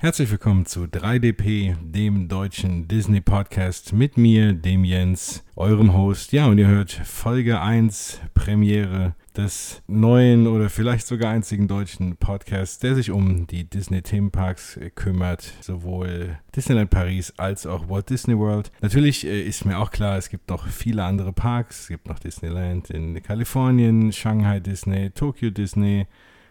Herzlich willkommen zu 3DP, dem deutschen Disney Podcast mit mir, dem Jens, eurem Host. Ja, und ihr hört Folge 1, Premiere des neuen oder vielleicht sogar einzigen deutschen Podcasts, der sich um die Disney Themenparks kümmert, sowohl Disneyland Paris als auch Walt Disney World. Natürlich äh, ist mir auch klar, es gibt noch viele andere Parks. Es gibt noch Disneyland in Kalifornien, Shanghai Disney, Tokyo Disney,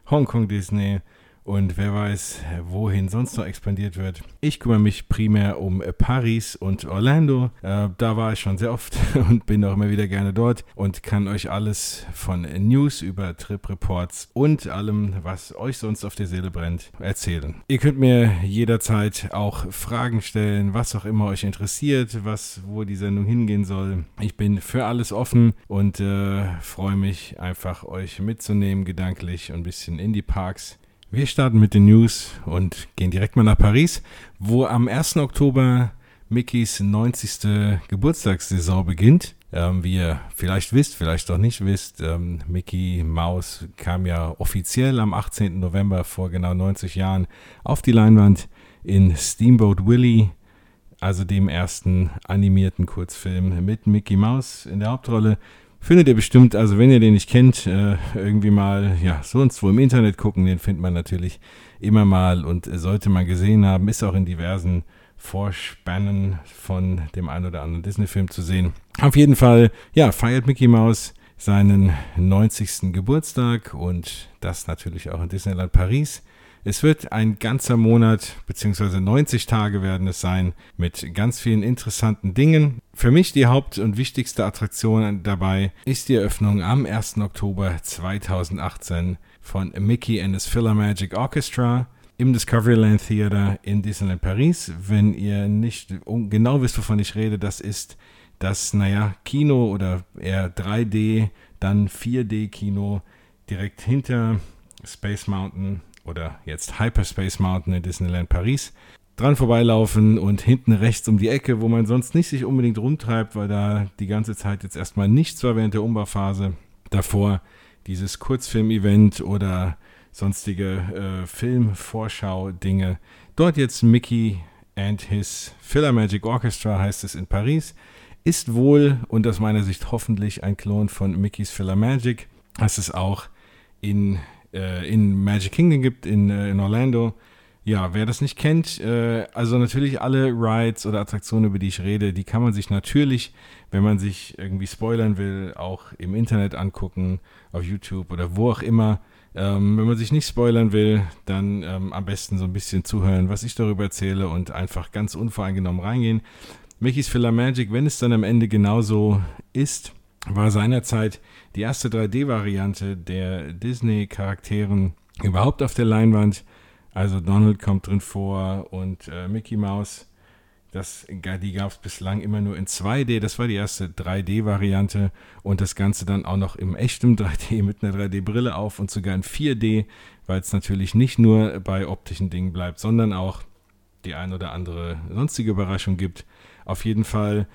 Hongkong Disney und wer weiß, wohin sonst noch expandiert wird. Ich kümmere mich primär um Paris und Orlando. Äh, da war ich schon sehr oft und bin auch immer wieder gerne dort und kann euch alles von News über Trip Reports und allem, was euch sonst auf der Seele brennt, erzählen. Ihr könnt mir jederzeit auch Fragen stellen, was auch immer euch interessiert, was, wo die Sendung hingehen soll. Ich bin für alles offen und äh, freue mich einfach, euch mitzunehmen, gedanklich und ein bisschen in die Parks. Wir starten mit den News und gehen direkt mal nach Paris, wo am 1. Oktober Mickys 90. Geburtstagssaison beginnt. Ähm, wie ihr vielleicht wisst, vielleicht auch nicht wisst, ähm, Mickey Mouse kam ja offiziell am 18. November vor genau 90 Jahren auf die Leinwand in Steamboat Willie, also dem ersten animierten Kurzfilm mit Mickey Mouse in der Hauptrolle. Findet ihr bestimmt, also wenn ihr den nicht kennt, äh, irgendwie mal, ja, sonst wo im Internet gucken, den findet man natürlich immer mal und sollte man gesehen haben, ist auch in diversen Vorspannen von dem einen oder anderen Disney-Film zu sehen. Auf jeden Fall, ja, feiert Mickey Mouse seinen 90. Geburtstag und das natürlich auch in Disneyland Paris. Es wird ein ganzer Monat, beziehungsweise 90 Tage werden es sein, mit ganz vielen interessanten Dingen. Für mich die Haupt- und wichtigste Attraktion dabei ist die Eröffnung am 1. Oktober 2018 von Mickey and his Magic Orchestra im Discoveryland Theater in Disneyland Paris. Wenn ihr nicht genau wisst, wovon ich rede, das ist das, naja, Kino oder eher 3D, dann 4D-Kino direkt hinter Space Mountain oder jetzt Hyperspace Mountain in Disneyland Paris dran vorbeilaufen und hinten rechts um die Ecke, wo man sonst nicht sich unbedingt rumtreibt, weil da die ganze Zeit jetzt erstmal nichts war während der Umbauphase. Davor dieses Kurzfilm-Event oder sonstige äh, Film-Vorschau-Dinge. Dort jetzt Mickey and his Philharmagic Orchestra heißt es in Paris. Ist wohl und aus meiner Sicht hoffentlich ein Klon von Mickey's Philharmagic. Das ist auch in äh, in Magic Kingdom gibt, in, äh, in Orlando. Ja, wer das nicht kennt, äh, also natürlich alle Rides oder Attraktionen, über die ich rede, die kann man sich natürlich, wenn man sich irgendwie spoilern will, auch im Internet angucken, auf YouTube oder wo auch immer. Ähm, wenn man sich nicht spoilern will, dann ähm, am besten so ein bisschen zuhören, was ich darüber erzähle und einfach ganz unvoreingenommen reingehen. Mickey's Filler Magic, wenn es dann am Ende genauso ist, war seinerzeit die erste 3D-Variante der Disney-Charakteren überhaupt auf der Leinwand. Also Donald kommt drin vor und äh, Mickey Mouse. Das, die gab es bislang immer nur in 2D. Das war die erste 3D-Variante und das Ganze dann auch noch im echten 3D mit einer 3D-Brille auf und sogar in 4D, weil es natürlich nicht nur bei optischen Dingen bleibt, sondern auch die ein oder andere sonstige Überraschung gibt. Auf jeden Fall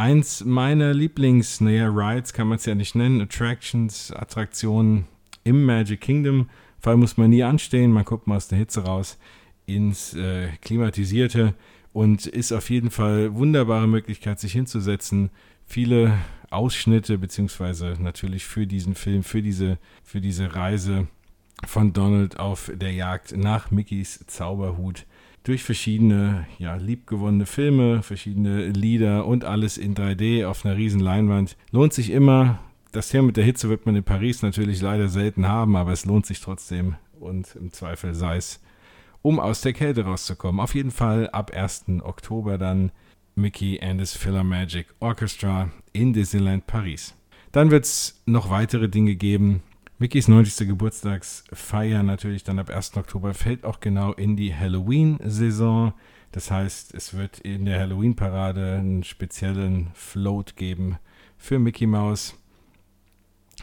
eins meiner Lieblings, naja, Rides kann man es ja nicht nennen, Attractions, Attraktionen im Magic Kingdom. Vor allem muss man nie anstehen, man guckt mal aus der Hitze raus ins äh, Klimatisierte und ist auf jeden Fall wunderbare Möglichkeit, sich hinzusetzen. Viele Ausschnitte, beziehungsweise natürlich für diesen Film, für diese, für diese Reise von Donald auf der Jagd nach Mickeys Zauberhut durch verschiedene, ja, liebgewonnene Filme, verschiedene Lieder und alles in 3D auf einer riesen Leinwand. Lohnt sich immer. Das Thema mit der Hitze wird man in Paris natürlich leider selten haben, aber es lohnt sich trotzdem und im Zweifel sei es, um aus der Kälte rauszukommen. Auf jeden Fall ab 1. Oktober dann Mickey and his Magic Orchestra in Disneyland Paris. Dann wird es noch weitere Dinge geben, Mickys 90. Geburtstagsfeier natürlich dann ab 1. Oktober fällt auch genau in die Halloween-Saison. Das heißt, es wird in der Halloween-Parade einen speziellen Float geben für Mickey Mouse.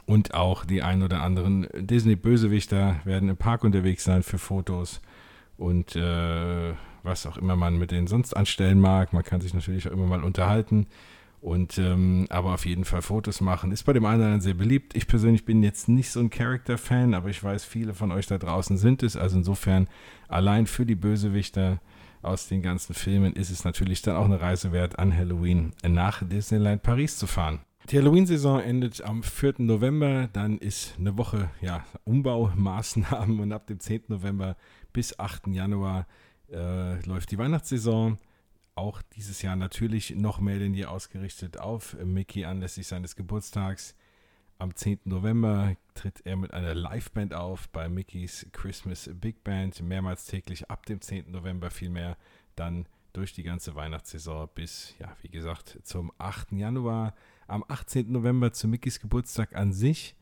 Und auch die ein oder anderen Disney-Bösewichter werden im Park unterwegs sein für Fotos und äh, was auch immer man mit denen sonst anstellen mag. Man kann sich natürlich auch immer mal unterhalten. Und ähm, aber auf jeden Fall Fotos machen ist bei dem einen oder anderen sehr beliebt. Ich persönlich bin jetzt nicht so ein Character-Fan, aber ich weiß, viele von euch da draußen sind es. Also insofern allein für die Bösewichter aus den ganzen Filmen ist es natürlich dann auch eine Reise wert, an Halloween nach Disneyland Paris zu fahren. Die Halloween-Saison endet am 4. November, dann ist eine Woche ja, Umbaumaßnahmen und ab dem 10. November bis 8. Januar äh, läuft die Weihnachtssaison auch dieses Jahr natürlich noch mehr denn je ausgerichtet auf Mickey anlässlich seines Geburtstags. Am 10. November tritt er mit einer Liveband auf bei Mickey's Christmas Big Band, mehrmals täglich ab dem 10. November vielmehr, dann durch die ganze Weihnachtssaison bis, ja, wie gesagt, zum 8. Januar. Am 18. November zu Mickey's Geburtstag an sich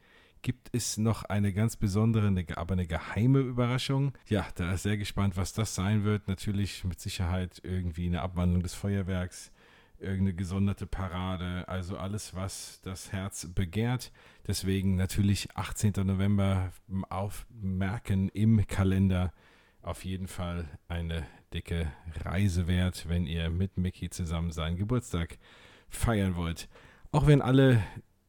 gibt es noch eine ganz besondere, eine, aber eine geheime Überraschung. Ja, da ist sehr gespannt, was das sein wird. Natürlich mit Sicherheit irgendwie eine Abwandlung des Feuerwerks, irgendeine gesonderte Parade, also alles, was das Herz begehrt. Deswegen natürlich 18. November aufmerken im Kalender. Auf jeden Fall eine dicke Reise wert, wenn ihr mit Mickey zusammen seinen Geburtstag feiern wollt. Auch wenn alle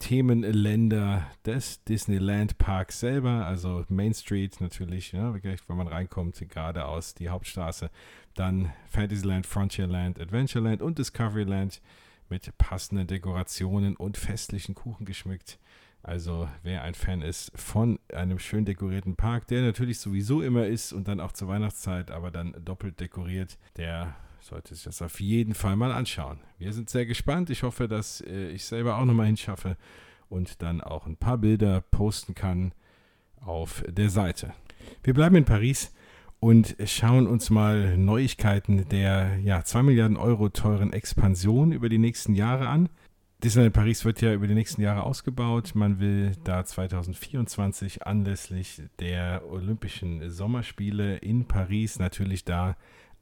Themenländer des Disneyland Parks selber, also Main Street natürlich, ja, wenn man reinkommt, geradeaus die Hauptstraße, dann Fantasyland, Frontierland, Adventureland und Discoveryland mit passenden Dekorationen und festlichen Kuchen geschmückt. Also wer ein Fan ist von einem schön dekorierten Park, der natürlich sowieso immer ist und dann auch zur Weihnachtszeit, aber dann doppelt dekoriert, der sollte sich das auf jeden Fall mal anschauen. Wir sind sehr gespannt. Ich hoffe, dass äh, ich selber auch nochmal hinschaffe und dann auch ein paar Bilder posten kann auf der Seite. Wir bleiben in Paris und schauen uns mal Neuigkeiten der ja, 2 Milliarden Euro teuren Expansion über die nächsten Jahre an. Disneyland Paris wird ja über die nächsten Jahre ausgebaut. Man will da 2024 anlässlich der Olympischen Sommerspiele in Paris natürlich da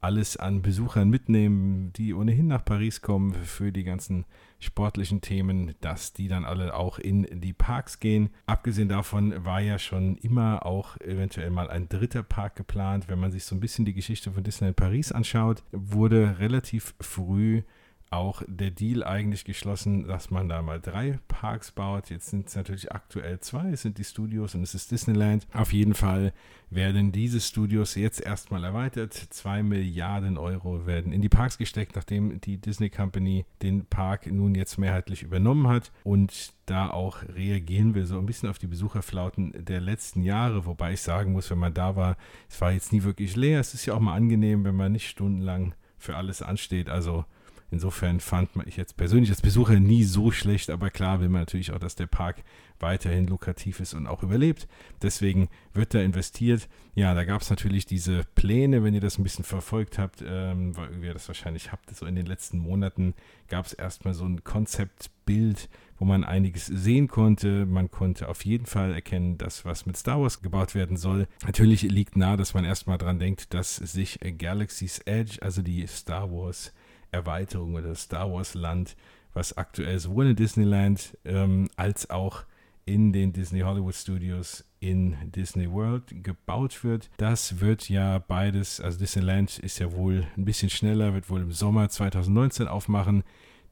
alles an Besuchern mitnehmen, die ohnehin nach Paris kommen für die ganzen sportlichen Themen, dass die dann alle auch in die Parks gehen. Abgesehen davon war ja schon immer auch eventuell mal ein dritter Park geplant. Wenn man sich so ein bisschen die Geschichte von Disneyland Paris anschaut, wurde relativ früh auch der Deal eigentlich geschlossen, dass man da mal drei Parks baut. Jetzt sind es natürlich aktuell zwei, es sind die Studios und es ist Disneyland. Auf jeden Fall werden diese Studios jetzt erstmal erweitert. Zwei Milliarden Euro werden in die Parks gesteckt, nachdem die Disney Company den Park nun jetzt mehrheitlich übernommen hat. Und da auch reagieren wir so ein bisschen auf die Besucherflauten der letzten Jahre, wobei ich sagen muss, wenn man da war, es war jetzt nie wirklich leer. Es ist ja auch mal angenehm, wenn man nicht stundenlang für alles ansteht. Also Insofern fand ich jetzt persönlich als Besucher nie so schlecht, aber klar will man natürlich auch, dass der Park weiterhin lukrativ ist und auch überlebt. Deswegen wird da investiert. Ja, da gab es natürlich diese Pläne, wenn ihr das ein bisschen verfolgt habt, ähm, weil ihr das wahrscheinlich habt, so in den letzten Monaten gab es erstmal so ein Konzeptbild, wo man einiges sehen konnte. Man konnte auf jeden Fall erkennen, dass was mit Star Wars gebaut werden soll. Natürlich liegt nahe, dass man erstmal dran denkt, dass sich Galaxy's Edge, also die Star Wars Erweiterung oder das Star Wars Land, was aktuell sowohl in Disneyland ähm, als auch in den Disney Hollywood Studios in Disney World gebaut wird. Das wird ja beides, also Disneyland ist ja wohl ein bisschen schneller, wird wohl im Sommer 2019 aufmachen.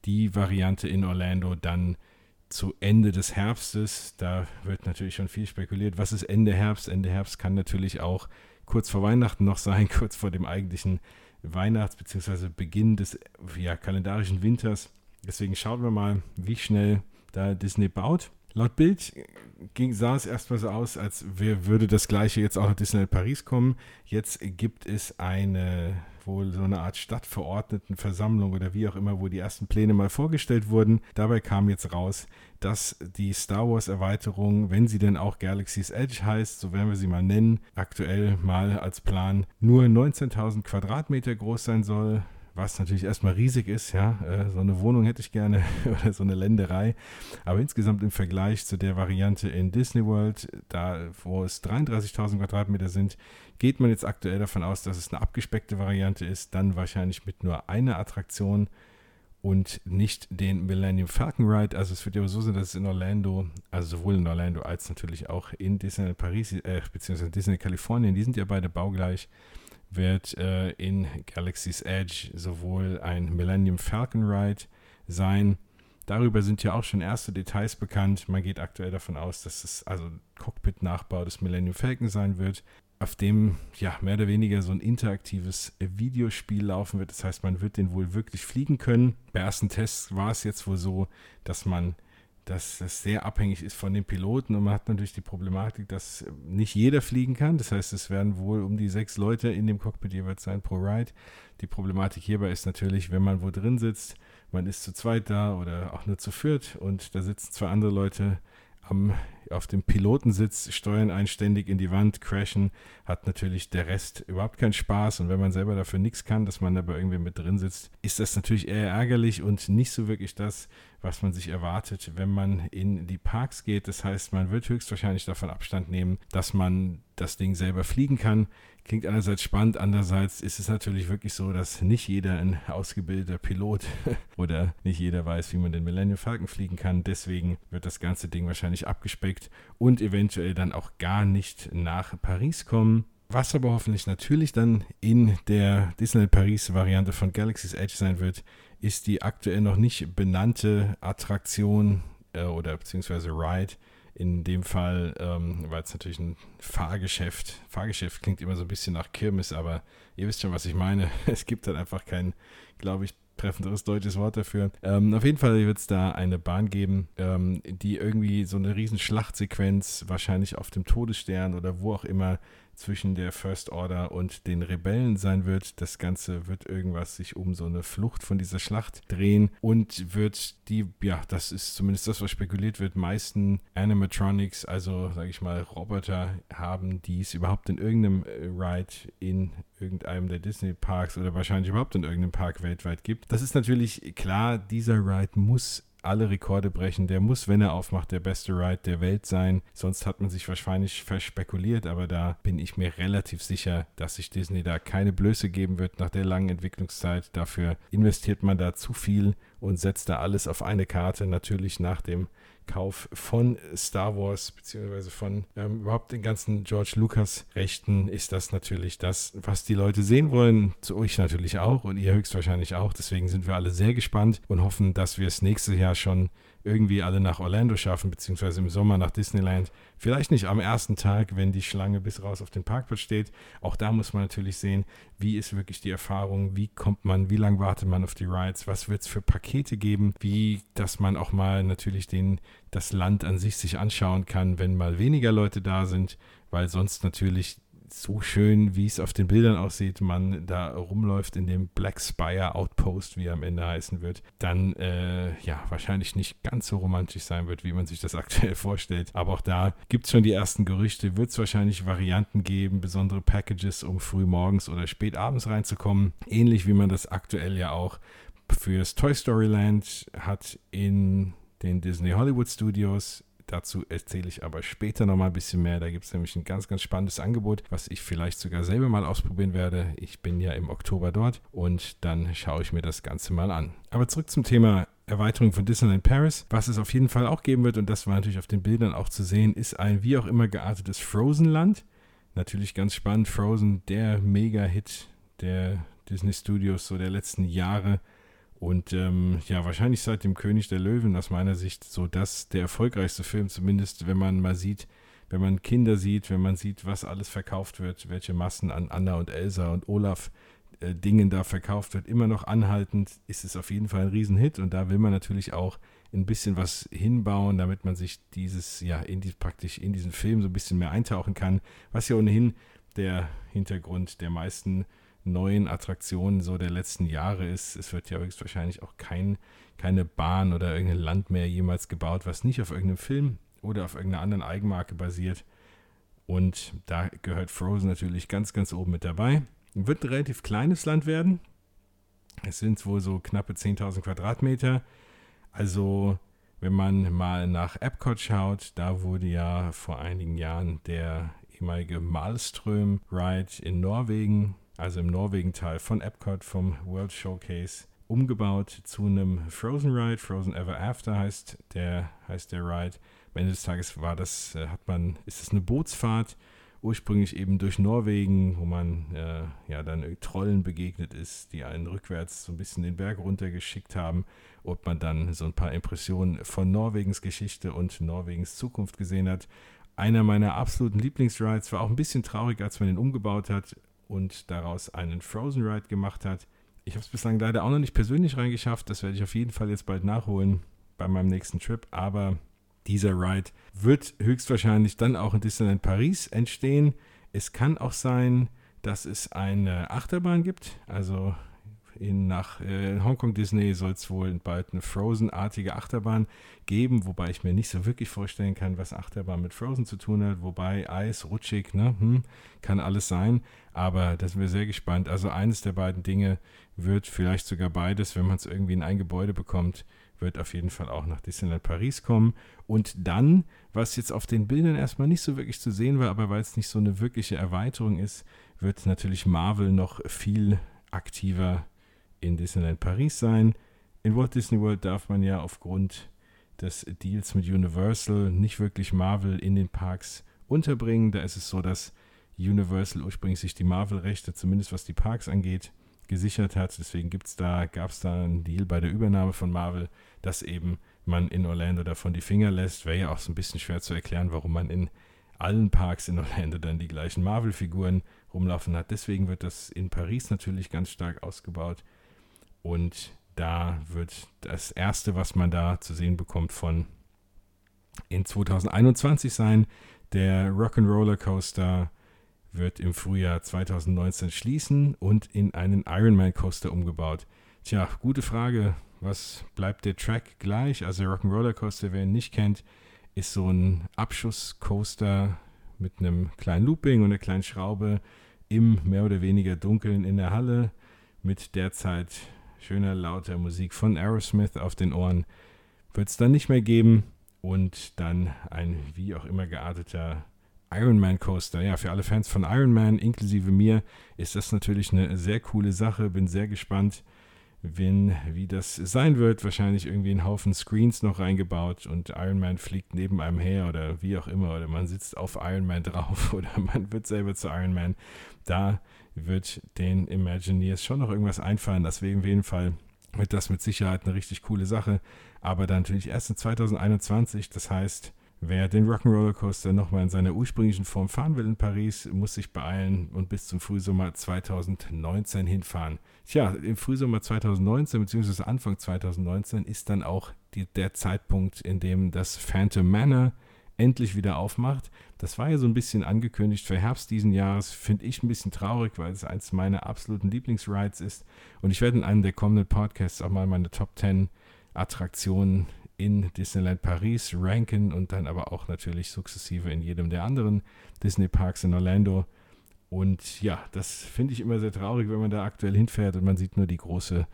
Die Variante in Orlando dann zu Ende des Herbstes. Da wird natürlich schon viel spekuliert. Was ist Ende Herbst? Ende Herbst kann natürlich auch kurz vor Weihnachten noch sein, kurz vor dem eigentlichen Weihnachts- bzw. Beginn des ja, kalendarischen Winters. Deswegen schauen wir mal, wie schnell da Disney baut. Laut Bild ging, sah es erstmal so aus, als würde das gleiche jetzt auch nach Disneyland Paris kommen. Jetzt gibt es eine wohl so eine Art Stadtverordnetenversammlung oder wie auch immer, wo die ersten Pläne mal vorgestellt wurden. Dabei kam jetzt raus, dass die Star Wars Erweiterung, wenn sie denn auch Galaxy's Edge heißt, so werden wir sie mal nennen, aktuell mal als Plan nur 19.000 Quadratmeter groß sein soll was natürlich erstmal riesig ist, ja. Äh, so eine Wohnung hätte ich gerne oder so eine Länderei. Aber insgesamt im Vergleich zu der Variante in Disney World, da wo es 33.000 Quadratmeter sind, geht man jetzt aktuell davon aus, dass es eine abgespeckte Variante ist, dann wahrscheinlich mit nur einer Attraktion und nicht den Millennium Falcon Ride. Also es wird ja so sein, dass es in Orlando, also sowohl in Orlando als natürlich auch in Disney Paris, äh, beziehungsweise Disney Kalifornien, die sind ja beide baugleich, wird äh, in Galaxy's Edge sowohl ein Millennium Falcon Ride sein, Darüber sind ja auch schon erste Details bekannt. Man geht aktuell davon aus, dass es also Cockpit-Nachbau des Millennium Falcon sein wird, auf dem ja mehr oder weniger so ein interaktives Videospiel laufen wird. Das heißt, man wird den wohl wirklich fliegen können. Bei ersten Tests war es jetzt wohl so, dass man dass das sehr abhängig ist von den Piloten und man hat natürlich die Problematik, dass nicht jeder fliegen kann. Das heißt, es werden wohl um die sechs Leute in dem Cockpit jeweils sein pro Ride. Die Problematik hierbei ist natürlich, wenn man wo drin sitzt, man ist zu zweit da oder auch nur zu viert und da sitzen zwei andere Leute am, auf dem Pilotensitz, steuern einständig in die Wand, crashen, hat natürlich der Rest überhaupt keinen Spaß. Und wenn man selber dafür nichts kann, dass man dabei irgendwie mit drin sitzt, ist das natürlich eher ärgerlich und nicht so wirklich das, was man sich erwartet, wenn man in die Parks geht. Das heißt, man wird höchstwahrscheinlich davon Abstand nehmen, dass man das Ding selber fliegen kann. Klingt einerseits spannend, andererseits ist es natürlich wirklich so, dass nicht jeder ein ausgebildeter Pilot oder nicht jeder weiß, wie man den Millennium Falcon fliegen kann. Deswegen wird das ganze Ding wahrscheinlich abgespeckt und eventuell dann auch gar nicht nach Paris kommen. Was aber hoffentlich natürlich dann in der Disneyland Paris Variante von Galaxy's Edge sein wird, ist die aktuell noch nicht benannte Attraktion äh, oder beziehungsweise Ride. In dem Fall ähm, war es natürlich ein Fahrgeschäft. Fahrgeschäft klingt immer so ein bisschen nach Kirmes, aber ihr wisst schon, was ich meine. Es gibt dann einfach kein, glaube ich, treffenderes deutsches Wort dafür. Ähm, auf jeden Fall wird es da eine Bahn geben, ähm, die irgendwie so eine riesen Schlachtsequenz wahrscheinlich auf dem Todesstern oder wo auch immer zwischen der First Order und den Rebellen sein wird. Das Ganze wird irgendwas sich um so eine Flucht von dieser Schlacht drehen und wird die, ja, das ist zumindest das, was spekuliert wird, meisten Animatronics, also sage ich mal Roboter haben, die es überhaupt in irgendeinem äh, Ride in irgendeinem der Disney Parks oder wahrscheinlich überhaupt in irgendeinem Park weltweit gibt. Das ist natürlich klar, dieser Ride muss alle Rekorde brechen. Der muss, wenn er aufmacht, der beste Ride der Welt sein. Sonst hat man sich wahrscheinlich verspekuliert, aber da bin ich mir relativ sicher, dass sich Disney da keine Blöße geben wird nach der langen Entwicklungszeit. Dafür investiert man da zu viel und setzt da alles auf eine Karte. Natürlich nach dem Kauf von Star Wars, beziehungsweise von ähm, überhaupt den ganzen George Lucas Rechten, ist das natürlich das, was die Leute sehen wollen. Zu euch natürlich auch und ihr höchstwahrscheinlich auch. Deswegen sind wir alle sehr gespannt und hoffen, dass wir es nächstes Jahr schon irgendwie alle nach Orlando schaffen, beziehungsweise im Sommer nach Disneyland. Vielleicht nicht am ersten Tag, wenn die Schlange bis raus auf den Parkplatz steht. Auch da muss man natürlich sehen, wie ist wirklich die Erfahrung, wie kommt man, wie lange wartet man auf die Rides, was wird es für Pakete geben, wie, dass man auch mal natürlich den, das Land an sich sich anschauen kann, wenn mal weniger Leute da sind, weil sonst natürlich so schön, wie es auf den Bildern aussieht, man da rumläuft in dem Black Spire Outpost, wie er am Ende heißen wird, dann äh, ja wahrscheinlich nicht ganz so romantisch sein wird, wie man sich das aktuell vorstellt. Aber auch da gibt es schon die ersten Gerüchte, wird es wahrscheinlich Varianten geben, besondere Packages, um früh morgens oder spät abends reinzukommen. Ähnlich wie man das aktuell ja auch fürs Toy Story Land hat in den Disney Hollywood Studios Dazu erzähle ich aber später nochmal ein bisschen mehr. Da gibt es nämlich ein ganz, ganz spannendes Angebot, was ich vielleicht sogar selber mal ausprobieren werde. Ich bin ja im Oktober dort und dann schaue ich mir das Ganze mal an. Aber zurück zum Thema Erweiterung von Disneyland Paris. Was es auf jeden Fall auch geben wird, und das war natürlich auf den Bildern auch zu sehen, ist ein wie auch immer geartetes Frozen-Land. Natürlich ganz spannend. Frozen, der Mega-Hit der Disney Studios so der letzten Jahre und ähm, ja, wahrscheinlich seit dem König der Löwen aus meiner Sicht so das der erfolgreichste Film, zumindest wenn man mal sieht, wenn man Kinder sieht, wenn man sieht, was alles verkauft wird, welche Massen an Anna und Elsa und Olaf äh, Dingen da verkauft wird, immer noch anhaltend, ist es auf jeden Fall ein Riesenhit. Und da will man natürlich auch ein bisschen was hinbauen, damit man sich dieses, ja, in die, praktisch in diesen Film so ein bisschen mehr eintauchen kann, was ja ohnehin der Hintergrund der meisten neuen Attraktionen so der letzten Jahre ist. Es wird ja höchstwahrscheinlich auch kein, keine Bahn oder irgendein Land mehr jemals gebaut, was nicht auf irgendeinem Film oder auf irgendeiner anderen Eigenmarke basiert. Und da gehört Frozen natürlich ganz, ganz oben mit dabei. Wird ein relativ kleines Land werden. Es sind wohl so knappe 10.000 Quadratmeter. Also, wenn man mal nach Epcot schaut, da wurde ja vor einigen Jahren der ehemalige Malström Ride in Norwegen also im Norwegen-Teil von Epcot vom World Showcase, umgebaut zu einem Frozen Ride. Frozen Ever After heißt der, heißt der Ride. Am Ende des Tages war das, äh, hat man, ist es eine Bootsfahrt ursprünglich eben durch Norwegen, wo man äh, ja dann Trollen begegnet ist, die einen rückwärts so ein bisschen den Berg runtergeschickt haben, ob man dann so ein paar Impressionen von Norwegens Geschichte und Norwegens Zukunft gesehen hat. Einer meiner absoluten Lieblingsrides war auch ein bisschen traurig, als man ihn umgebaut hat und daraus einen Frozen Ride gemacht hat. Ich habe es bislang leider auch noch nicht persönlich reingeschafft. Das werde ich auf jeden Fall jetzt bald nachholen bei meinem nächsten Trip. Aber dieser Ride wird höchstwahrscheinlich dann auch in Disneyland Paris entstehen. Es kann auch sein, dass es eine Achterbahn gibt. Also in, nach äh, Hongkong Disney soll es wohl bald eine Frozen-artige Achterbahn geben, wobei ich mir nicht so wirklich vorstellen kann, was Achterbahn mit Frozen zu tun hat. Wobei Eis, rutschig, ne, hm, kann alles sein. Aber da sind wir sehr gespannt. Also eines der beiden Dinge wird vielleicht sogar beides, wenn man es irgendwie in ein Gebäude bekommt, wird auf jeden Fall auch nach Disneyland Paris kommen. Und dann, was jetzt auf den Bildern erstmal nicht so wirklich zu sehen war, aber weil es nicht so eine wirkliche Erweiterung ist, wird natürlich Marvel noch viel aktiver in Disneyland Paris sein. In Walt Disney World darf man ja aufgrund des Deals mit Universal nicht wirklich Marvel in den Parks unterbringen. Da ist es so, dass Universal ursprünglich sich die Marvel-Rechte, zumindest was die Parks angeht, gesichert hat. Deswegen da, gab es da einen Deal bei der Übernahme von Marvel, dass eben man in Orlando davon die Finger lässt. Wäre ja auch so ein bisschen schwer zu erklären, warum man in allen Parks in Orlando dann die gleichen Marvel-Figuren rumlaufen hat. Deswegen wird das in Paris natürlich ganz stark ausgebaut. Und da wird das erste, was man da zu sehen bekommt, von in 2021 sein. Der Rock'n'Roller Coaster wird im Frühjahr 2019 schließen und in einen Ironman Coaster umgebaut. Tja, gute Frage. Was bleibt der Track gleich? Also Rock'n'Roller Coaster, wer ihn nicht kennt, ist so ein Abschusscoaster mit einem kleinen Looping und einer kleinen Schraube im mehr oder weniger Dunkeln in der Halle mit derzeit schöner, lauter Musik von Aerosmith auf den Ohren. Wird es dann nicht mehr geben und dann ein wie auch immer gearteter Ironman Coaster. Ja, für alle Fans von Ironman, inklusive mir, ist das natürlich eine sehr coole Sache. Bin sehr gespannt, wenn, wie das sein wird. Wahrscheinlich irgendwie einen Haufen Screens noch reingebaut und Ironman fliegt neben einem her oder wie auch immer. Oder man sitzt auf Ironman drauf oder man wird selber zu Ironman. Da wird den Imagineers schon noch irgendwas einfallen. Deswegen auf jeden Fall wird das mit Sicherheit eine richtig coole Sache. Aber dann natürlich erst in 2021. Das heißt, Wer den Rock'n'Roller Coaster nochmal in seiner ursprünglichen Form fahren will in Paris, muss sich beeilen und bis zum Frühsommer 2019 hinfahren. Tja, im Frühsommer 2019 bzw. Anfang 2019 ist dann auch die, der Zeitpunkt, in dem das Phantom Manor endlich wieder aufmacht. Das war ja so ein bisschen angekündigt für Herbst diesen Jahres. Finde ich ein bisschen traurig, weil es eines meiner absoluten Lieblingsrides ist. Und ich werde in einem der kommenden Podcasts auch mal meine Top 10 Attraktionen in Disneyland Paris ranken und dann aber auch natürlich sukzessive in jedem der anderen Disney Parks in Orlando. Und ja, das finde ich immer sehr traurig, wenn man da aktuell hinfährt und man sieht nur die große,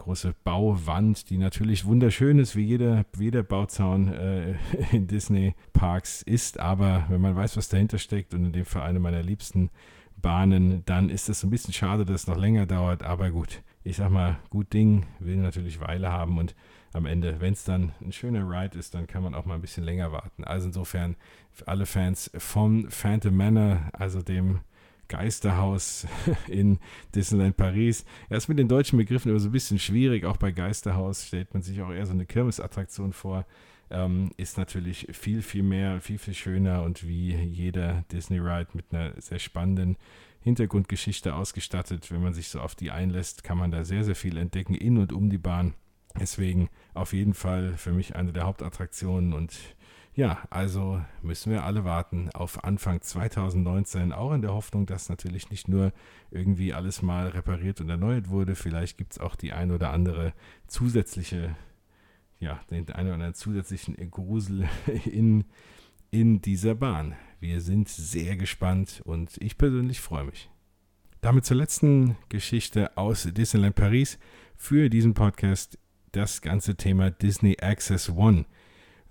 große Bauwand, die natürlich wunderschön ist, wie jeder, jeder Bauzaun äh, in Disney Parks ist. Aber wenn man weiß, was dahinter steckt und in dem Fall eine meiner liebsten Bahnen, dann ist es ein bisschen schade, dass es noch länger dauert. Aber gut, ich sag mal, gut Ding will natürlich Weile haben und am Ende, wenn es dann ein schöner Ride ist, dann kann man auch mal ein bisschen länger warten. Also insofern alle Fans von Phantom Manor, also dem Geisterhaus in Disneyland Paris. Erst mit den deutschen Begriffen aber so ein bisschen schwierig. Auch bei Geisterhaus stellt man sich auch eher so eine Kirmesattraktion vor. Ähm, ist natürlich viel, viel mehr, viel, viel schöner und wie jeder Disney Ride mit einer sehr spannenden Hintergrundgeschichte ausgestattet. Wenn man sich so auf die einlässt, kann man da sehr, sehr viel entdecken in und um die Bahn. Deswegen auf jeden Fall für mich eine der Hauptattraktionen und ja, also müssen wir alle warten auf Anfang 2019, auch in der Hoffnung, dass natürlich nicht nur irgendwie alles mal repariert und erneuert wurde, vielleicht gibt es auch die ein oder andere zusätzliche, ja, den einen oder anderen zusätzlichen Grusel in, in dieser Bahn. Wir sind sehr gespannt und ich persönlich freue mich. Damit zur letzten Geschichte aus Disneyland Paris für diesen Podcast das ganze Thema Disney Access One.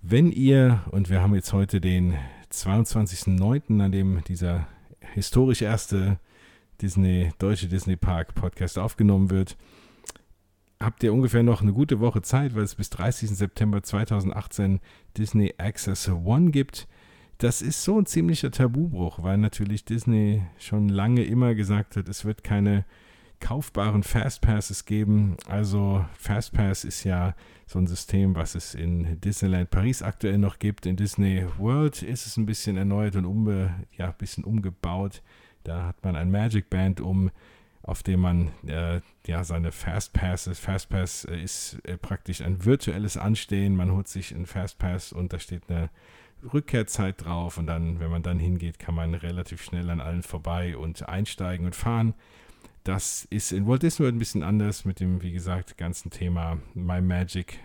Wenn ihr, und wir haben jetzt heute den 22.09., an dem dieser historisch erste Disney, deutsche Disney Park Podcast aufgenommen wird, habt ihr ungefähr noch eine gute Woche Zeit, weil es bis 30. September 2018 Disney Access One gibt. das ist so ein ziemlicher Tabubruch, weil natürlich Disney schon lange immer gesagt hat, es wird keine kaufbaren Fastpasses geben. Also Fastpass ist ja so ein System, was es in Disneyland Paris aktuell noch gibt. In Disney World ist es ein bisschen erneuert und umbe, ja, ein bisschen umgebaut. Da hat man ein Magic Band um, auf dem man äh, ja seine Fastpasses, Fastpass äh, ist äh, praktisch ein virtuelles Anstehen. Man holt sich einen Fastpass und da steht eine Rückkehrzeit drauf und dann, wenn man dann hingeht, kann man relativ schnell an allen vorbei und einsteigen und fahren. Das ist in Walt Disney World ein bisschen anders mit dem, wie gesagt, ganzen Thema My Magic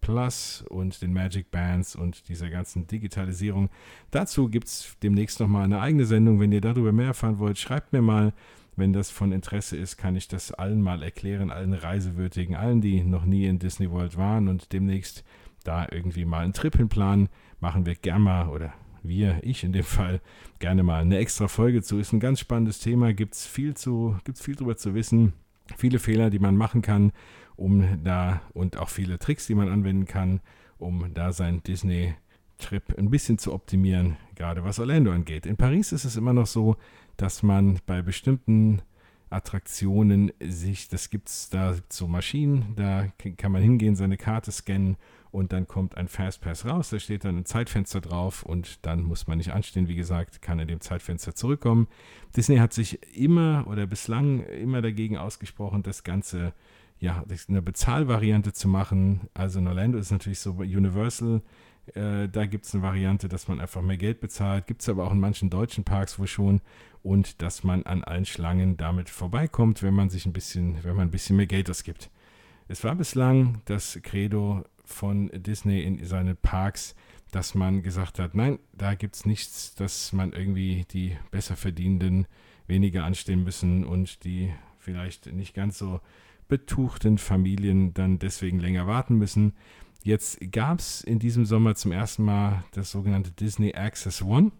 Plus und den Magic Bands und dieser ganzen Digitalisierung. Dazu gibt es demnächst nochmal eine eigene Sendung. Wenn ihr darüber mehr erfahren wollt, schreibt mir mal. Wenn das von Interesse ist, kann ich das allen mal erklären, allen Reisewürdigen, allen, die noch nie in Disney World waren und demnächst da irgendwie mal einen Trip hinplanen, machen wir gerne mal oder wir, ich in dem Fall, gerne mal eine extra Folge zu. Ist ein ganz spannendes Thema, gibt es viel, viel drüber zu wissen, viele Fehler, die man machen kann, um da und auch viele Tricks, die man anwenden kann, um da sein Disney-Trip ein bisschen zu optimieren, gerade was Orlando angeht. In Paris ist es immer noch so, dass man bei bestimmten Attraktionen sich, das gibt es da so Maschinen, da kann man hingehen, seine Karte scannen und dann kommt ein Fastpass raus, da steht dann ein Zeitfenster drauf und dann muss man nicht anstehen, wie gesagt, kann in dem Zeitfenster zurückkommen. Disney hat sich immer oder bislang immer dagegen ausgesprochen, das Ganze ja, eine Bezahlvariante zu machen. Also in Orlando ist natürlich so Universal, äh, da gibt es eine Variante, dass man einfach mehr Geld bezahlt. Gibt es aber auch in manchen deutschen Parks wohl schon. Und dass man an allen Schlangen damit vorbeikommt, wenn man sich ein bisschen, wenn man ein bisschen mehr Geld ausgibt. Es war bislang das Credo von Disney in seinen Parks, dass man gesagt hat, nein, da gibt es nichts, dass man irgendwie die besser verdienenden weniger anstehen müssen und die vielleicht nicht ganz so betuchten Familien dann deswegen länger warten müssen. Jetzt gab es in diesem Sommer zum ersten Mal das sogenannte Disney Access One.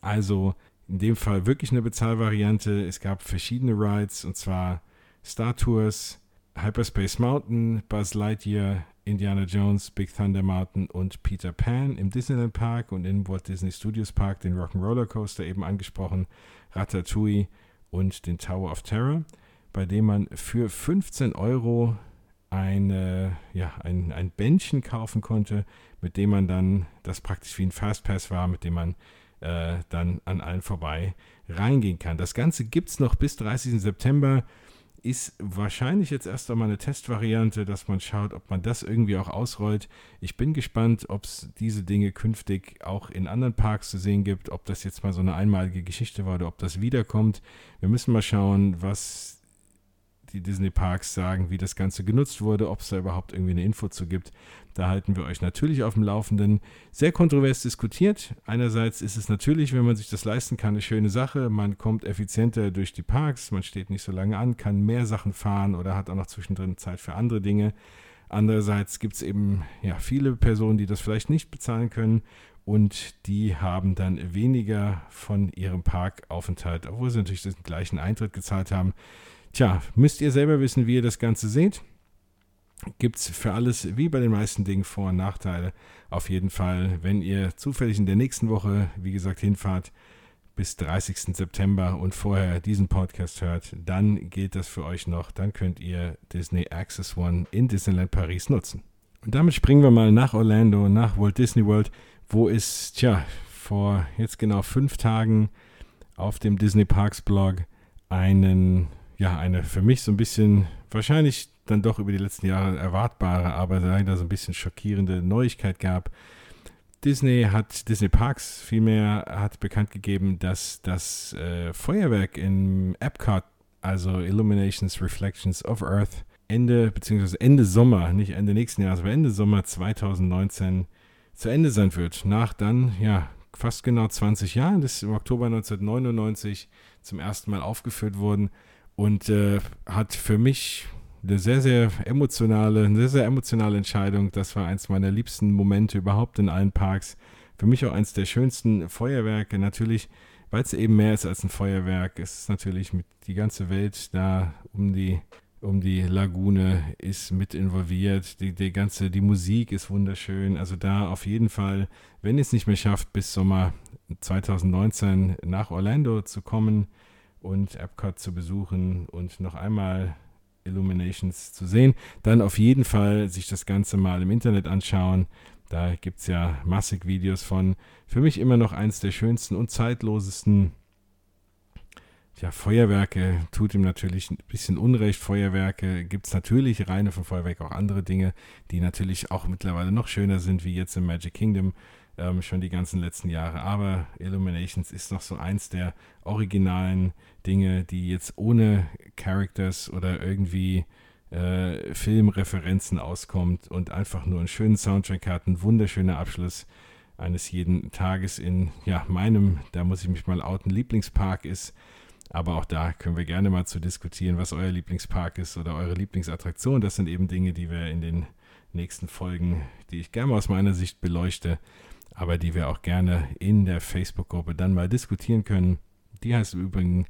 Also in dem Fall wirklich eine Bezahlvariante. Es gab verschiedene Rides und zwar Star Tours, Hyperspace Mountain, Buzz Lightyear, Indiana Jones, Big Thunder Mountain und Peter Pan im Disneyland Park und im Walt Disney Studios Park den Rock'n'Roller Coaster eben angesprochen, Ratatouille und den Tower of Terror, bei dem man für 15 Euro eine, ja, ein, ein Bändchen kaufen konnte, mit dem man dann, das praktisch wie ein Fastpass war, mit dem man äh, dann an allen vorbei reingehen kann. Das Ganze gibt es noch bis 30. September ist wahrscheinlich jetzt erst einmal eine Testvariante, dass man schaut, ob man das irgendwie auch ausrollt. Ich bin gespannt, ob es diese Dinge künftig auch in anderen Parks zu sehen gibt, ob das jetzt mal so eine einmalige Geschichte war oder ob das wiederkommt. Wir müssen mal schauen, was die Disney Parks sagen, wie das Ganze genutzt wurde, ob es da überhaupt irgendwie eine Info zu gibt. Da halten wir euch natürlich auf dem Laufenden. Sehr kontrovers diskutiert. Einerseits ist es natürlich, wenn man sich das leisten kann, eine schöne Sache. Man kommt effizienter durch die Parks, man steht nicht so lange an, kann mehr Sachen fahren oder hat auch noch zwischendrin Zeit für andere Dinge. Andererseits gibt es eben ja, viele Personen, die das vielleicht nicht bezahlen können und die haben dann weniger von ihrem Parkaufenthalt, obwohl sie natürlich den gleichen Eintritt gezahlt haben. Tja, müsst ihr selber wissen, wie ihr das Ganze seht. Gibt es für alles, wie bei den meisten Dingen, Vor- und Nachteile. Auf jeden Fall, wenn ihr zufällig in der nächsten Woche, wie gesagt, hinfahrt, bis 30. September und vorher diesen Podcast hört, dann geht das für euch noch. Dann könnt ihr Disney Access One in Disneyland Paris nutzen. Und damit springen wir mal nach Orlando, nach Walt Disney World, wo es, tja, vor jetzt genau fünf Tagen auf dem Disney Parks Blog einen ja, eine für mich so ein bisschen, wahrscheinlich dann doch über die letzten Jahre erwartbare, aber leider so ein bisschen schockierende Neuigkeit gab. Disney hat, Disney Parks vielmehr hat bekannt gegeben, dass das äh, Feuerwerk im Epcot, also Illuminations Reflections of Earth, Ende, beziehungsweise Ende Sommer, nicht Ende nächsten Jahres, aber Ende Sommer 2019 zu Ende sein wird. Nach dann, ja, fast genau 20 Jahren, das ist im Oktober 1999 zum ersten Mal aufgeführt worden und äh, hat für mich eine sehr, sehr emotionale, eine sehr, sehr emotionale Entscheidung. Das war eins meiner liebsten Momente überhaupt in allen Parks. Für mich auch eins der schönsten Feuerwerke. Natürlich, weil es eben mehr ist als ein Feuerwerk. Es ist natürlich mit die ganze Welt da um die, um die Lagune ist mit involviert. Die, die ganze, die Musik ist wunderschön. Also da auf jeden Fall, wenn ihr es nicht mehr schafft bis Sommer, 2019 nach Orlando zu kommen und Epcot zu besuchen und noch einmal Illuminations zu sehen, dann auf jeden Fall sich das Ganze mal im Internet anschauen. Da gibt es ja massig Videos von. Für mich immer noch eins der schönsten und zeitlosesten ja, Feuerwerke tut ihm natürlich ein bisschen Unrecht. Feuerwerke gibt es natürlich, reine von Feuerwerk auch andere Dinge, die natürlich auch mittlerweile noch schöner sind, wie jetzt im Magic Kingdom ähm, schon die ganzen letzten Jahre. Aber Illuminations ist noch so eins der originalen Dinge, die jetzt ohne Characters oder irgendwie äh, Filmreferenzen auskommt und einfach nur einen schönen Soundtrack hat, ein wunderschöner Abschluss eines jeden Tages in ja, meinem, da muss ich mich mal outen, Lieblingspark ist. Aber auch da können wir gerne mal zu diskutieren, was euer Lieblingspark ist oder eure Lieblingsattraktion. Das sind eben Dinge, die wir in den nächsten Folgen, die ich gerne aus meiner Sicht beleuchte, aber die wir auch gerne in der Facebook-Gruppe dann mal diskutieren können. Die heißt im Übrigen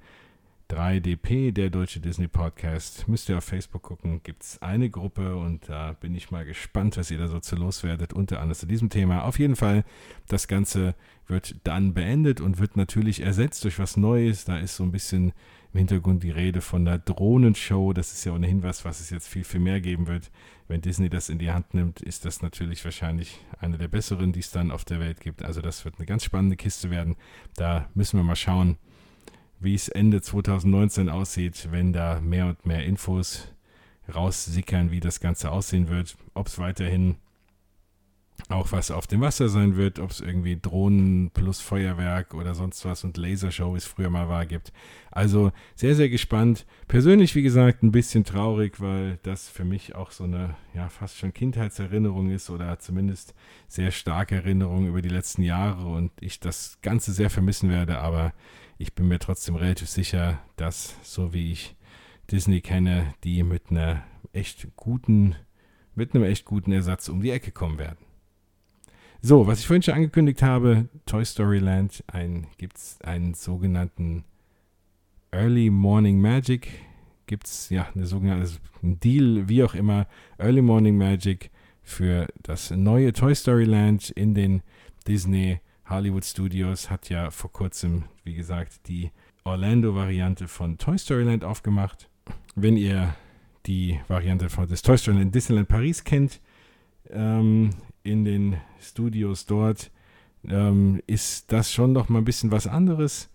3DP, der Deutsche Disney Podcast. Müsst ihr auf Facebook gucken, gibt es eine Gruppe und da bin ich mal gespannt, was ihr da so zu loswerdet, unter anderem zu diesem Thema. Auf jeden Fall, das Ganze wird dann beendet und wird natürlich ersetzt durch was Neues. Da ist so ein bisschen im Hintergrund die Rede von der Drohnenshow. Das ist ja ohnehin was, was es jetzt viel, viel mehr geben wird. Wenn Disney das in die Hand nimmt, ist das natürlich wahrscheinlich eine der besseren, die es dann auf der Welt gibt. Also das wird eine ganz spannende Kiste werden. Da müssen wir mal schauen, wie es Ende 2019 aussieht, wenn da mehr und mehr Infos raussickern, wie das Ganze aussehen wird. Ob es weiterhin auch was auf dem Wasser sein wird, ob es irgendwie Drohnen plus Feuerwerk oder sonst was und Lasershow, wie es früher mal war, gibt. Also sehr, sehr gespannt. Persönlich, wie gesagt, ein bisschen traurig, weil das für mich auch so eine, ja, fast schon Kindheitserinnerung ist oder zumindest sehr starke Erinnerung über die letzten Jahre und ich das Ganze sehr vermissen werde, aber ich bin mir trotzdem relativ sicher, dass, so wie ich Disney kenne, die mit einer echt guten, mit einem echt guten Ersatz um die Ecke kommen werden. So, was ich vorhin schon angekündigt habe, Toy Story Land, gibt es einen sogenannten Early Morning Magic. Gibt es ja eine sogenannte also ein Deal, wie auch immer, Early Morning Magic für das neue Toy Story Land in den Disney Hollywood Studios hat ja vor kurzem, wie gesagt, die Orlando-Variante von Toy Story Land aufgemacht. Wenn ihr die Variante von des Toy Story Land Disneyland Paris kennt, ähm, in den Studios dort, ähm, ist das schon noch mal ein bisschen was anderes.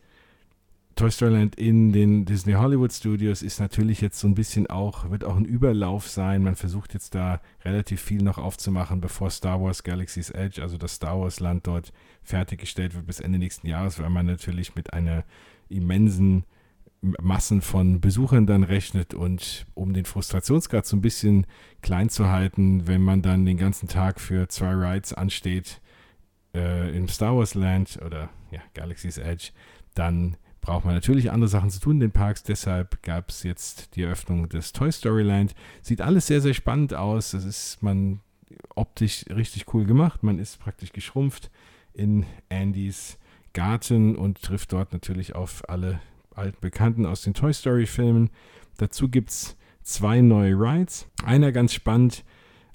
Toy Story Land in den Disney Hollywood Studios ist natürlich jetzt so ein bisschen auch, wird auch ein Überlauf sein. Man versucht jetzt da relativ viel noch aufzumachen, bevor Star Wars Galaxy's Edge, also das Star Wars Land dort fertiggestellt wird bis Ende nächsten Jahres, weil man natürlich mit einer immensen Massen von Besuchern dann rechnet und um den Frustrationsgrad so ein bisschen klein zu halten, wenn man dann den ganzen Tag für zwei Rides ansteht äh, im Star Wars Land oder ja, Galaxy's Edge, dann braucht man natürlich andere Sachen zu tun in den Parks. Deshalb gab es jetzt die Eröffnung des Toy Story Land. Sieht alles sehr, sehr spannend aus. Das ist man optisch richtig cool gemacht. Man ist praktisch geschrumpft in Andys Garten und trifft dort natürlich auf alle alten Bekannten aus den Toy Story Filmen. Dazu gibt es zwei neue Rides. Einer ganz spannend,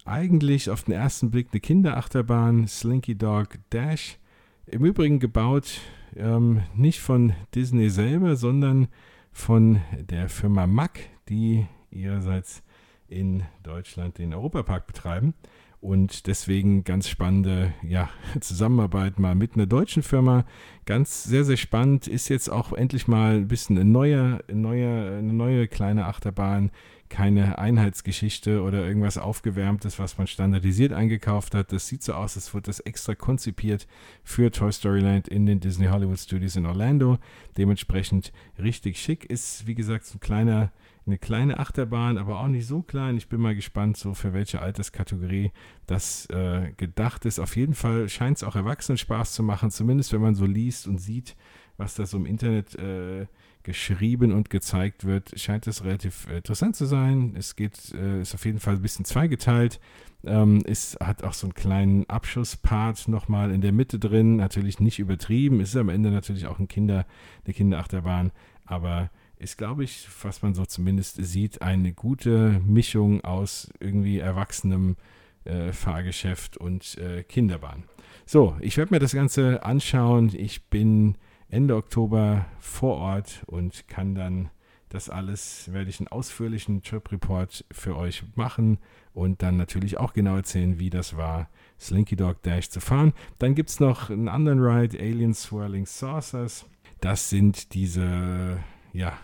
eigentlich auf den ersten Blick eine Kinderachterbahn, Slinky Dog Dash. Im Übrigen gebaut ähm, nicht von Disney selber, sondern von der Firma Mack, die ihrerseits in Deutschland den Europapark betreiben. Und deswegen ganz spannende ja, Zusammenarbeit mal mit einer deutschen Firma. Ganz sehr, sehr spannend. Ist jetzt auch endlich mal ein bisschen eine neue, neue, eine neue kleine Achterbahn. Keine Einheitsgeschichte oder irgendwas Aufgewärmtes, was man standardisiert eingekauft hat. Das sieht so aus, als wird das extra konzipiert für Toy Story Land in den Disney Hollywood Studios in Orlando. Dementsprechend richtig schick. Ist, wie gesagt, so ein kleiner eine kleine Achterbahn, aber auch nicht so klein. Ich bin mal gespannt, so für welche Alterskategorie das äh, gedacht ist. Auf jeden Fall scheint es auch Erwachsenen Spaß zu machen, zumindest wenn man so liest und sieht, was da so im Internet äh, geschrieben und gezeigt wird, scheint es relativ äh, interessant zu sein. Es geht, äh, ist auf jeden Fall ein bisschen zweigeteilt. Ähm, es hat auch so einen kleinen Abschusspart nochmal in der Mitte drin, natürlich nicht übertrieben. Es ist am Ende natürlich auch ein Kinder, eine Kinderachterbahn, aber ist, glaube ich, was man so zumindest sieht, eine gute Mischung aus irgendwie erwachsenem äh, Fahrgeschäft und äh, Kinderbahn. So, ich werde mir das Ganze anschauen. Ich bin Ende Oktober vor Ort und kann dann das alles, werde ich einen ausführlichen Trip Report für euch machen und dann natürlich auch genau erzählen, wie das war, Slinky Dog Dash zu fahren. Dann gibt es noch einen anderen Ride, Alien Swirling Saucers. Das sind diese, ja,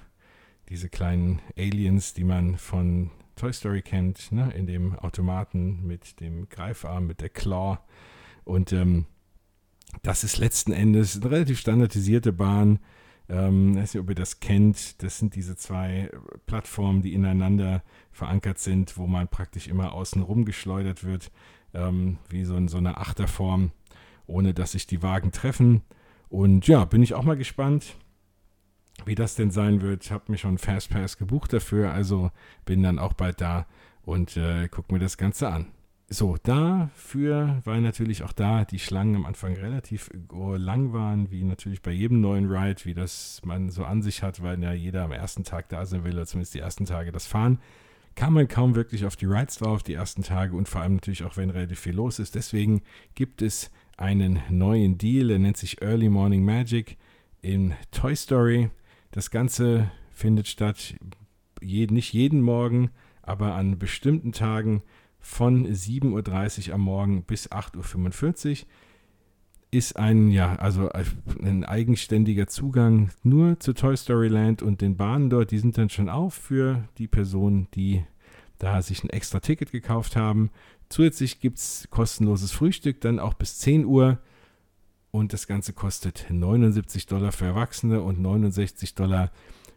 diese kleinen Aliens, die man von Toy Story kennt, ne? in dem Automaten mit dem Greifarm, mit der Claw. Und ähm, das ist letzten Endes eine relativ standardisierte Bahn. Ähm, ich weiß nicht, ob ihr das kennt. Das sind diese zwei Plattformen, die ineinander verankert sind, wo man praktisch immer außen rum geschleudert wird, ähm, wie so in so einer Achterform, ohne dass sich die Wagen treffen. Und ja, bin ich auch mal gespannt, wie das denn sein wird. Ich habe mir schon Fastpass gebucht dafür, also bin dann auch bald da und äh, gucke mir das Ganze an. So, dafür, weil natürlich auch da die Schlangen am Anfang relativ lang waren, wie natürlich bei jedem neuen Ride, wie das man so an sich hat, weil ja jeder am ersten Tag da sein will, oder zumindest die ersten Tage das fahren, kam man kaum wirklich auf die Rides drauf, die ersten Tage und vor allem natürlich auch, wenn relativ viel los ist. Deswegen gibt es einen neuen Deal, der nennt sich Early Morning Magic in Toy Story. Das Ganze findet statt je, nicht jeden Morgen, aber an bestimmten Tagen von 7.30 Uhr am Morgen bis 8.45 Uhr ist ein, ja, also ein eigenständiger Zugang nur zu Toy Story Land und den Bahnen dort, die sind dann schon auf für die Personen, die da sich ein extra Ticket gekauft haben. Zusätzlich gibt es kostenloses Frühstück, dann auch bis 10 Uhr. Und das Ganze kostet 79 Dollar für Erwachsene und 69 Dollar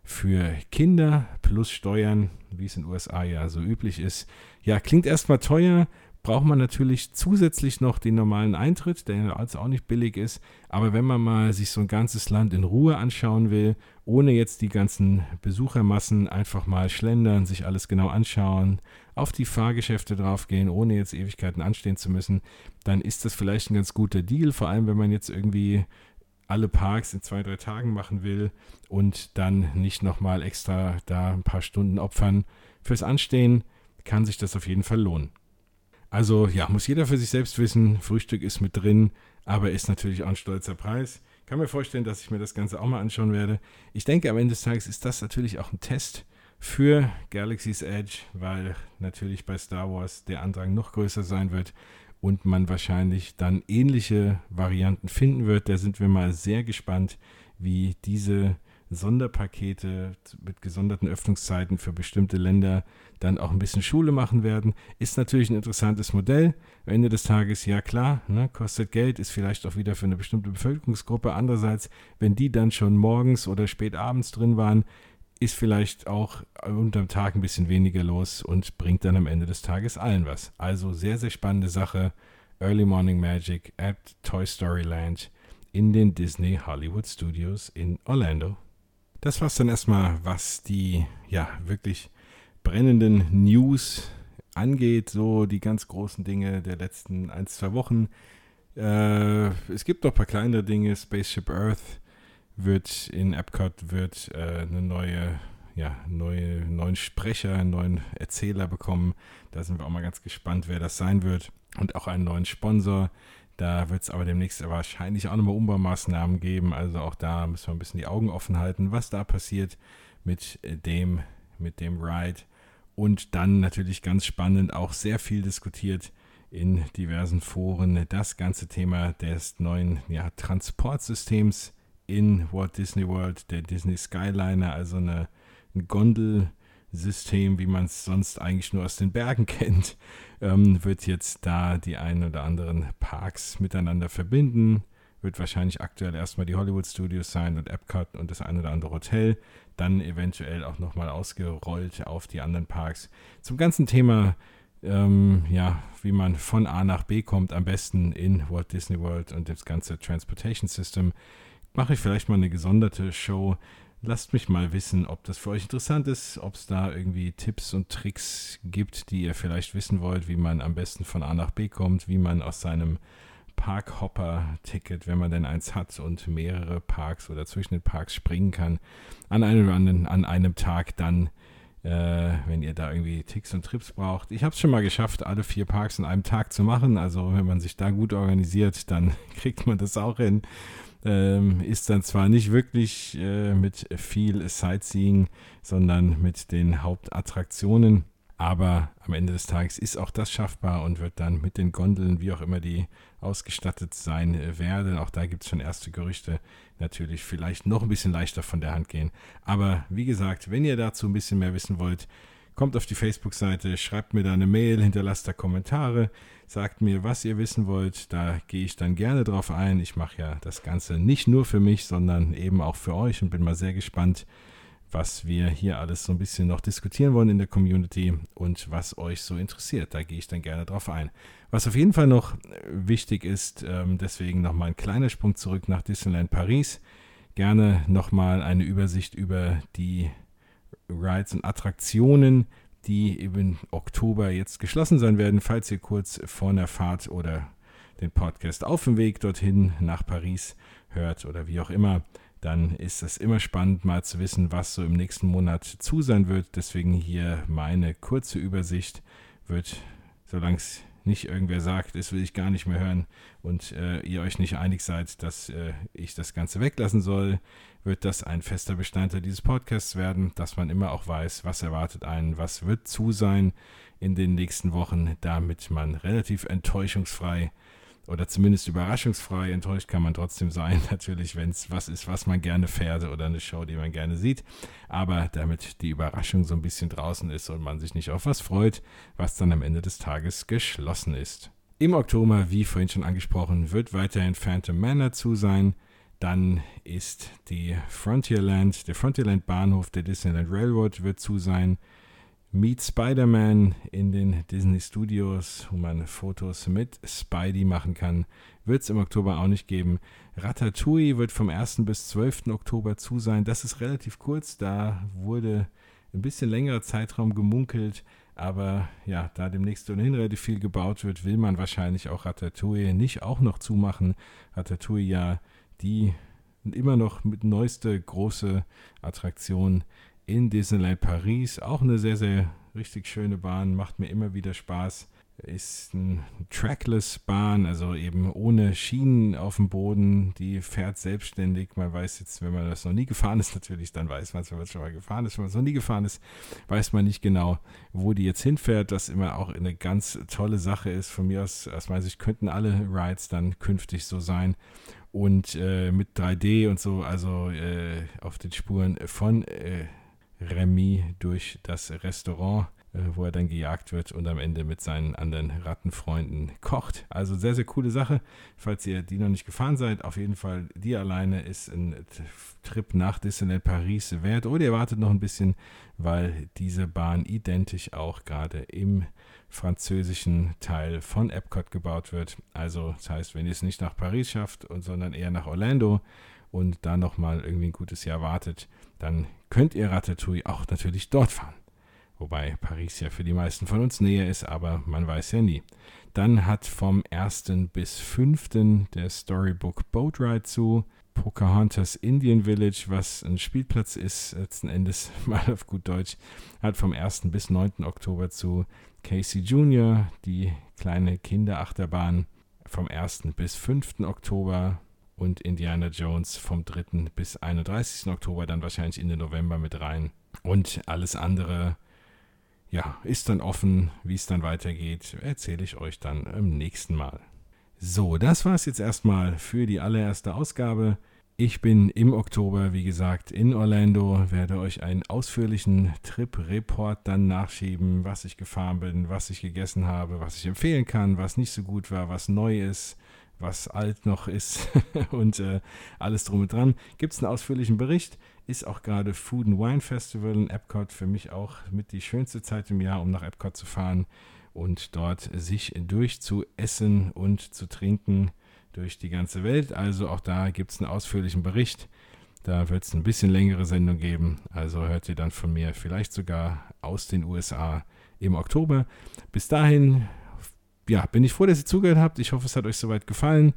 für Kinder plus Steuern, wie es in den USA ja so üblich ist. Ja, klingt erstmal teuer, braucht man natürlich zusätzlich noch den normalen Eintritt, der also auch nicht billig ist. Aber wenn man mal sich so ein ganzes Land in Ruhe anschauen will, ohne jetzt die ganzen Besuchermassen einfach mal schlendern, sich alles genau anschauen, auf die Fahrgeschäfte draufgehen, ohne jetzt Ewigkeiten anstehen zu müssen, dann ist das vielleicht ein ganz guter Deal. Vor allem, wenn man jetzt irgendwie alle Parks in zwei, drei Tagen machen will und dann nicht nochmal extra da ein paar Stunden opfern fürs Anstehen, kann sich das auf jeden Fall lohnen. Also ja, muss jeder für sich selbst wissen, Frühstück ist mit drin, aber ist natürlich auch ein stolzer Preis. Kann mir vorstellen, dass ich mir das Ganze auch mal anschauen werde. Ich denke, am Ende des Tages ist das natürlich auch ein Test für Galaxy's Edge, weil natürlich bei Star Wars der Andrang noch größer sein wird und man wahrscheinlich dann ähnliche Varianten finden wird. Da sind wir mal sehr gespannt, wie diese Sonderpakete mit gesonderten Öffnungszeiten für bestimmte Länder dann auch ein bisschen Schule machen werden. Ist natürlich ein interessantes Modell. Am Ende des Tages, ja klar, ne, kostet Geld, ist vielleicht auch wieder für eine bestimmte Bevölkerungsgruppe. Andererseits, wenn die dann schon morgens oder spät abends drin waren, ist vielleicht auch unterm Tag ein bisschen weniger los und bringt dann am Ende des Tages allen was. Also sehr, sehr spannende Sache. Early Morning Magic at Toy Story Land in den Disney Hollywood Studios in Orlando. Das war es dann erstmal, was die ja wirklich brennenden News angeht, so die ganz großen Dinge der letzten ein, zwei Wochen. Äh, es gibt noch ein paar kleinere Dinge. Spaceship Earth wird in Epcot wird äh, eine neue, ja, neue, neuen Sprecher, einen neuen Erzähler bekommen. Da sind wir auch mal ganz gespannt, wer das sein wird. Und auch einen neuen Sponsor. Da wird es aber demnächst wahrscheinlich auch nochmal Umbaumaßnahmen geben. Also auch da müssen wir ein bisschen die Augen offen halten, was da passiert mit dem, mit dem Ride. Und dann natürlich ganz spannend, auch sehr viel diskutiert in diversen Foren, das ganze Thema des neuen ja, Transportsystems in Walt Disney World, der Disney Skyliner, also eine, ein Gondelsystem, wie man es sonst eigentlich nur aus den Bergen kennt, ähm, wird jetzt da die ein oder anderen Parks miteinander verbinden. Wird wahrscheinlich aktuell erstmal die Hollywood Studios sein und Epcot und das ein oder andere Hotel. Dann eventuell auch nochmal ausgerollt auf die anderen Parks. Zum ganzen Thema, ähm, ja, wie man von A nach B kommt, am besten in Walt Disney World und das ganze Transportation System, mache ich vielleicht mal eine gesonderte Show Lasst mich mal wissen, ob das für euch interessant ist, ob es da irgendwie Tipps und Tricks gibt, die ihr vielleicht wissen wollt, wie man am besten von A nach B kommt, wie man aus seinem Parkhopper-Ticket, wenn man denn eins hat und mehrere Parks oder zwischen den Parks springen kann, an einem, an, an einem Tag dann äh, wenn ihr da irgendwie Ticks und Trips braucht. Ich habe es schon mal geschafft, alle vier Parks in einem Tag zu machen. Also wenn man sich da gut organisiert, dann kriegt man das auch hin. Ähm, ist dann zwar nicht wirklich äh, mit viel Sightseeing, sondern mit den Hauptattraktionen. Aber am Ende des Tages ist auch das schaffbar und wird dann mit den Gondeln, wie auch immer die ausgestattet sein werden. Auch da gibt es schon erste Gerüchte. Natürlich vielleicht noch ein bisschen leichter von der Hand gehen. Aber wie gesagt, wenn ihr dazu ein bisschen mehr wissen wollt, kommt auf die Facebook-Seite, schreibt mir da eine Mail, hinterlasst da Kommentare, sagt mir, was ihr wissen wollt. Da gehe ich dann gerne drauf ein. Ich mache ja das Ganze nicht nur für mich, sondern eben auch für euch und bin mal sehr gespannt, was wir hier alles so ein bisschen noch diskutieren wollen in der Community und was euch so interessiert. Da gehe ich dann gerne drauf ein. Was auf jeden Fall noch wichtig ist, ähm, deswegen nochmal ein kleiner Sprung zurück nach Disneyland Paris. Gerne nochmal eine Übersicht über die Rides und Attraktionen, die im Oktober jetzt geschlossen sein werden, falls ihr kurz vor einer Fahrt oder den Podcast auf dem Weg dorthin nach Paris hört oder wie auch immer dann ist es immer spannend, mal zu wissen, was so im nächsten Monat zu sein wird. Deswegen hier meine kurze Übersicht wird, solange es nicht irgendwer sagt, das will ich gar nicht mehr hören und äh, ihr euch nicht einig seid, dass äh, ich das Ganze weglassen soll, wird das ein fester Bestandteil dieses Podcasts werden, dass man immer auch weiß, was erwartet einen, was wird zu sein in den nächsten Wochen, damit man relativ enttäuschungsfrei oder zumindest überraschungsfrei. Enttäuscht kann man trotzdem sein, natürlich, wenn es was ist, was man gerne fährt oder eine Show, die man gerne sieht. Aber damit die Überraschung so ein bisschen draußen ist und man sich nicht auf was freut, was dann am Ende des Tages geschlossen ist. Im Oktober, wie vorhin schon angesprochen, wird weiterhin Phantom Manor zu sein. Dann ist die Frontierland, der Frontierland Bahnhof der Disneyland Railroad wird zu sein. Meet Spider-Man in den Disney Studios, wo man Fotos mit Spidey machen kann, wird es im Oktober auch nicht geben. Ratatouille wird vom 1. bis 12. Oktober zu sein. Das ist relativ kurz, da wurde ein bisschen längerer Zeitraum gemunkelt, aber ja, da demnächst ohnehin relativ viel gebaut wird, will man wahrscheinlich auch Ratatouille nicht auch noch zumachen. Ratatouille ja die immer noch mit neueste große Attraktion in Disneyland Paris. Auch eine sehr, sehr richtig schöne Bahn, macht mir immer wieder Spaß. Ist eine Trackless-Bahn, also eben ohne Schienen auf dem Boden. Die fährt selbstständig. Man weiß jetzt, wenn man das noch nie gefahren ist, natürlich, dann weiß man es, wenn man schon mal gefahren ist. Wenn man es noch nie gefahren ist, weiß man nicht genau, wo die jetzt hinfährt. Das immer auch eine ganz tolle Sache ist. Von mir aus, aus meiner Sicht, könnten alle Rides dann künftig so sein und äh, mit 3D und so, also äh, auf den Spuren von äh, Remy durch das Restaurant, äh, wo er dann gejagt wird und am Ende mit seinen anderen Rattenfreunden kocht. Also sehr, sehr coole Sache. Falls ihr die noch nicht gefahren seid, auf jeden Fall die alleine ist ein Trip nach Disneyland Paris wert. Oder ihr wartet noch ein bisschen, weil diese Bahn identisch auch gerade im französischen Teil von Epcot gebaut wird. Also das heißt, wenn ihr es nicht nach Paris schafft, sondern eher nach Orlando und da nochmal irgendwie ein gutes Jahr wartet, dann könnt ihr Ratatouille auch natürlich dort fahren. Wobei Paris ja für die meisten von uns näher ist, aber man weiß ja nie. Dann hat vom 1. bis 5. der Storybook Boat Ride zu. Pocahontas Indian Village, was ein Spielplatz ist, letzten Endes mal auf gut Deutsch, hat vom 1. bis 9. Oktober zu. Casey Jr., die kleine Kinderachterbahn, vom 1. bis 5. Oktober und Indiana Jones vom 3. bis 31. Oktober dann wahrscheinlich in den November mit rein. Und alles andere, ja, ist dann offen, wie es dann weitergeht, erzähle ich euch dann im nächsten Mal. So, das war es jetzt erstmal für die allererste Ausgabe. Ich bin im Oktober, wie gesagt, in Orlando, werde euch einen ausführlichen Trip-Report dann nachschieben, was ich gefahren bin, was ich gegessen habe, was ich empfehlen kann, was nicht so gut war, was neu ist, was alt noch ist und äh, alles drum und dran. Gibt es einen ausführlichen Bericht. Ist auch gerade Food and Wine Festival in Epcot für mich auch mit die schönste Zeit im Jahr, um nach Epcot zu fahren und dort sich durchzuessen und zu trinken durch die ganze Welt. Also auch da gibt es einen ausführlichen Bericht. Da wird es ein bisschen längere Sendung geben. Also hört ihr dann von mir vielleicht sogar aus den USA im Oktober. Bis dahin ja, bin ich froh, dass ihr zugehört habt. Ich hoffe, es hat euch soweit gefallen.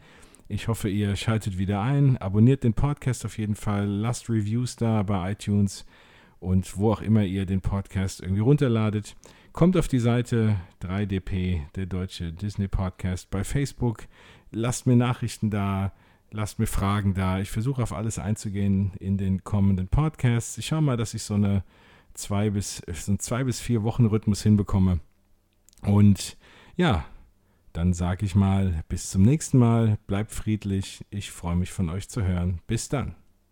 Ich hoffe, ihr schaltet wieder ein. Abonniert den Podcast auf jeden Fall. Lasst Reviews da bei iTunes. und wo auch immer ihr den Podcast irgendwie runterladet. Kommt auf die Seite 3DP, der deutsche Disney Podcast, bei Facebook. Lasst mir Nachrichten da, lasst mir Fragen da. Ich versuche auf alles einzugehen in den kommenden Podcasts. Ich schaue mal, dass ich so eine zwei bis, so einen zwei bis vier Wochen Rhythmus hinbekomme. Und ja, dann sage ich mal, bis zum nächsten Mal. Bleibt friedlich. Ich freue mich von euch zu hören. Bis dann.